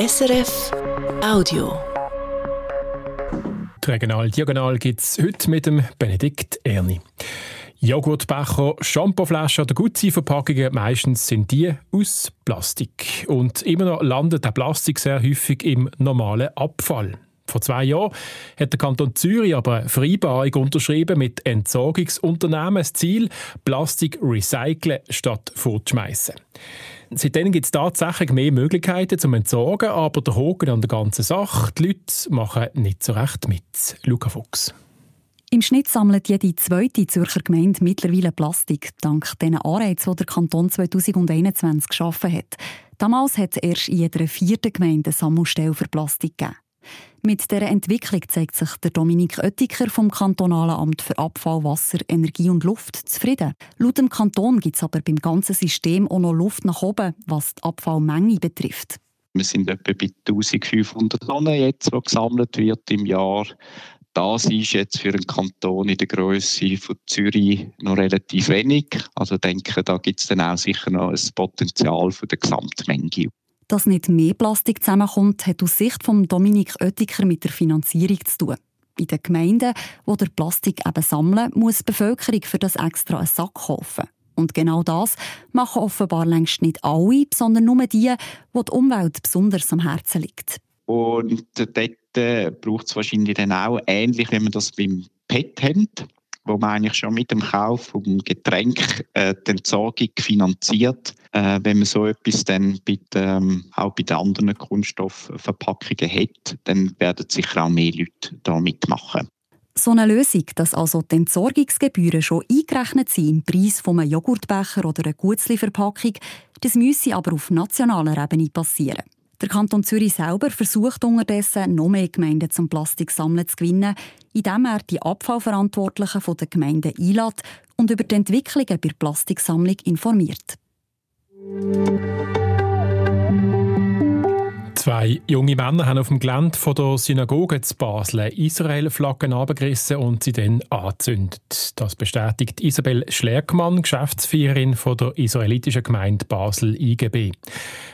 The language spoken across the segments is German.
SRF Audio. Regional Diagonal gibt es heute mit dem Benedikt Erni. Joghurtbecher, Shampooflaschen oder Gutsein-Verpackungen, meistens sind die aus Plastik. Und immer noch landet der Plastik sehr häufig im normalen Abfall. Vor zwei Jahren hat der Kanton Zürich aber eine Vereinbarung unterschrieben mit Entsorgungsunternehmen. Das Ziel, Plastik recyceln statt fortschmeißen. Seitdem gibt es tatsächlich mehr Möglichkeiten zum Entsorgen, aber der Haken an der ganzen Sache, die Leute machen nicht so recht mit. Luca Fuchs. Im Schnitt sammelt jede zweite Zürcher Gemeinde mittlerweile Plastik, dank den Anreizen, die der Kanton 2021 geschaffen hat. Damals hat es erst in jeder vierten Gemeinde eine Sammelstelle für Plastik gegeben. Mit dieser Entwicklung zeigt sich der Dominik Oettiker vom Kantonalen Amt für Abfall, Wasser, Energie und Luft zufrieden. Laut dem Kanton gibt es aber beim ganzen System auch noch Luft nach oben, was die Abfallmenge betrifft. Wir sind etwa bei 1500 Tonnen jetzt, die gesammelt wird im Jahr. Das ist jetzt für einen Kanton in der Größe von Zürich noch relativ wenig. Also denke, da gibt es dann auch sicher noch ein Potenzial für die Gesamtmenge. Dass nicht mehr Plastik zusammenkommt, hat aus Sicht von Dominik Oettiker mit der Finanzierung zu tun. Bei den Gemeinden, die der Plastik eben sammeln, muss die Bevölkerung für das extra einen Sack kaufen. Und genau das machen offenbar längst nicht alle, sondern nur die, wo die Umwelt besonders am Herzen liegt. Und dort braucht es wahrscheinlich dann auch ähnlich, wie man das beim PET haben wo man eigentlich schon mit dem Kauf vom Getränk äh, die Entsorgung finanziert. Äh, wenn man so etwas dann bei ähm, auch bei den anderen Kunststoffverpackungen hat, dann werden sicher auch mehr Leute da mitmachen. So eine Lösung, dass also die Entsorgungsgebühren schon eingerechnet sind im Preis von einem Joghurtbecher oder einer Gutzli-Verpackung, das müsse aber auf nationaler Ebene passieren. Der Kanton Zürich selber versucht unterdessen, noch mehr Gemeinden zum Plastiksammeln zu gewinnen, indem er die Abfallverantwortlichen der Gemeinden einlädt und über die Entwicklungen bei der Plastiksammlung informiert. Zwei junge Männer haben auf dem Gelände von der Synagoge zu Basel Israel-Flaggen abgerissen und sie dann angezündet. Das bestätigt Isabel Schlerkmann, Geschäftsführerin von der israelitischen Gemeinde Basel IGB.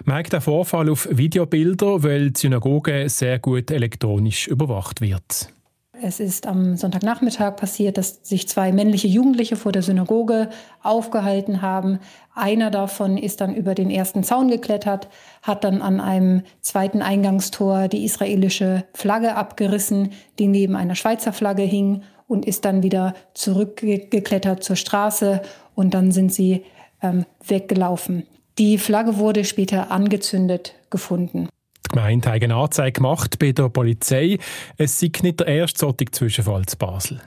Man hat Vorfall auf Videobilder, weil die Synagoge sehr gut elektronisch überwacht wird. Es ist am Sonntagnachmittag passiert, dass sich zwei männliche Jugendliche vor der Synagoge aufgehalten haben. Einer davon ist dann über den ersten Zaun geklettert, hat dann an einem zweiten Eingangstor die israelische Flagge abgerissen, die neben einer Schweizer Flagge hing und ist dann wieder zurückgeklettert zur Straße und dann sind sie ähm, weggelaufen. Die Flagge wurde später angezündet gefunden. Gemeinde hat eine Anzeige gemacht bei der Polizei. Es sei nicht der erste solche Zwischenfall zu Basel.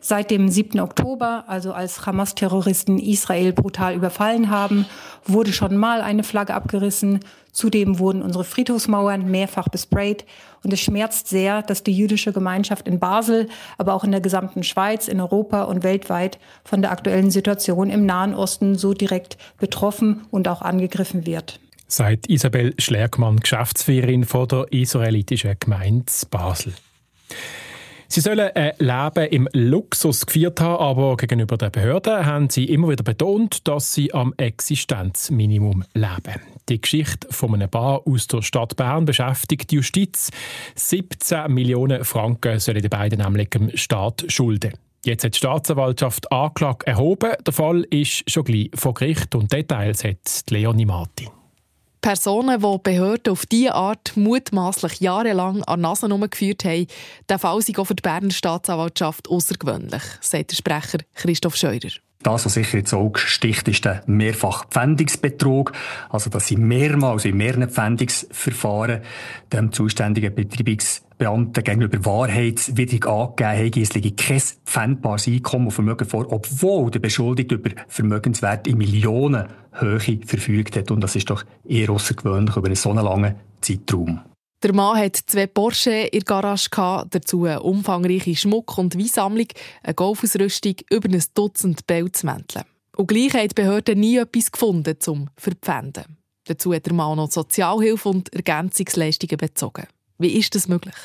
Seit dem 7. Oktober, also als Hamas-Terroristen Israel brutal überfallen haben, wurde schon mal eine Flagge abgerissen. Zudem wurden unsere Friedhofsmauern mehrfach besprayt. Und es schmerzt sehr, dass die jüdische Gemeinschaft in Basel, aber auch in der gesamten Schweiz, in Europa und weltweit von der aktuellen Situation im Nahen Osten so direkt betroffen und auch angegriffen wird sagt Isabel Schlerkmann, Geschäftsführerin von der israelitischen Gemeinde Basel. Sie sollen ein Leben im Luxus geführt haben, aber gegenüber den Behörden haben sie immer wieder betont, dass sie am Existenzminimum leben. Die Geschichte von einem Bar aus der Stadt Bern beschäftigt die Justiz. 17 Millionen Franken sollen die beiden nämlich dem Staat schulden. Jetzt hat die Staatsanwaltschaft Anklage erhoben. Der Fall ist schon gleich vor Gericht und Details hat Leonie Martin. Personen, die Behörden auf diese Art mutmaßlich jahrelang an Nase geführt haben, der Fall sei auch für die Berner Staatsanwaltschaft außergewöhnlich, sagt der Sprecher Christoph Scheurer. Das, was sicher ins Auge sticht, ist der Mehrfachpfändungsbetrug. Also, dass sie mehrmals in mehreren Pfändungsverfahren dem zuständigen Betreibungsbeamten gegenüber wahrheitswidrig angegeben haben, es liege kein pfändbares Einkommen und Vermögen vor, obwohl der Beschuldigte über Vermögenswerte in Millionenhöhe verfügt hat. Und das ist doch eher außergewöhnlich über einen so langen Zeitraum. Der Mann hat zwei Porsche in der Garage, gehabt, dazu eine umfangreiche Schmuck- und Weinsammlung, eine Golfausrüstung, über ein Dutzend Pelzmäntel. Und gleich hat die Behörde nie etwas gefunden zum Verpfänden. Dazu hat der Mann noch Sozialhilfe und Ergänzungsleistungen bezogen. Wie ist das möglich?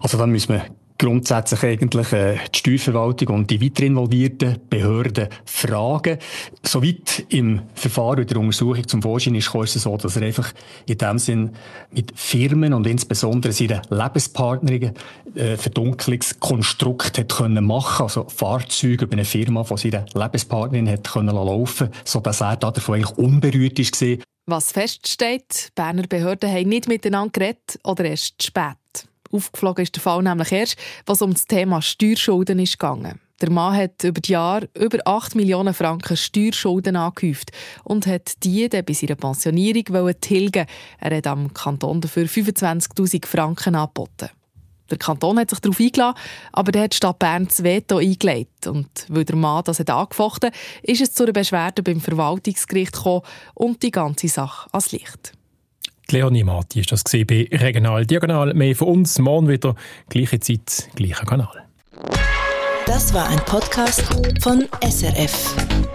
Also dann müssen wir grundsätzlich eigentlich äh, die Steuerverwaltung und die weiter involvierten Behörden fragen. Soweit im Verfahren der Untersuchung zum Vorschein ist, ist es so, dass er einfach in dem Sinn mit Firmen und insbesondere seinen Lebenspartnerinnen äh, Verdunklungskonstrukt hat können machen, also Fahrzeuge über eine Firma von seiner Lebenspartnerin hat können laufen, sodass er davon eigentlich unberührt ist gesehen. Was feststeht, Berner Behörden haben nicht miteinander geredet oder erst spät. Aufgeflogen ist der Fall nämlich erst, was um das Thema Steuerschulden ist gegangen. Der Mann hat über die Jahre über 8 Millionen Franken Steuerschulden angehäuft und hat die dann bei seiner Pensionierung tilgen Er hat am Kanton dafür 25'000 Franken angeboten. Der Kanton hat sich darauf eingeladen, aber der hat die Stadt Bern das Veto eingelegt. Und weil der Mann das hat angefochten ist es zu einer Beschwerde beim Verwaltungsgericht gekommen und die ganze Sache ans Licht. Leonie Marti ist das bei Regional Diagonal. Mehr von uns morgen wieder, gleiche Zeit, gleicher Kanal. Das war ein Podcast von SRF.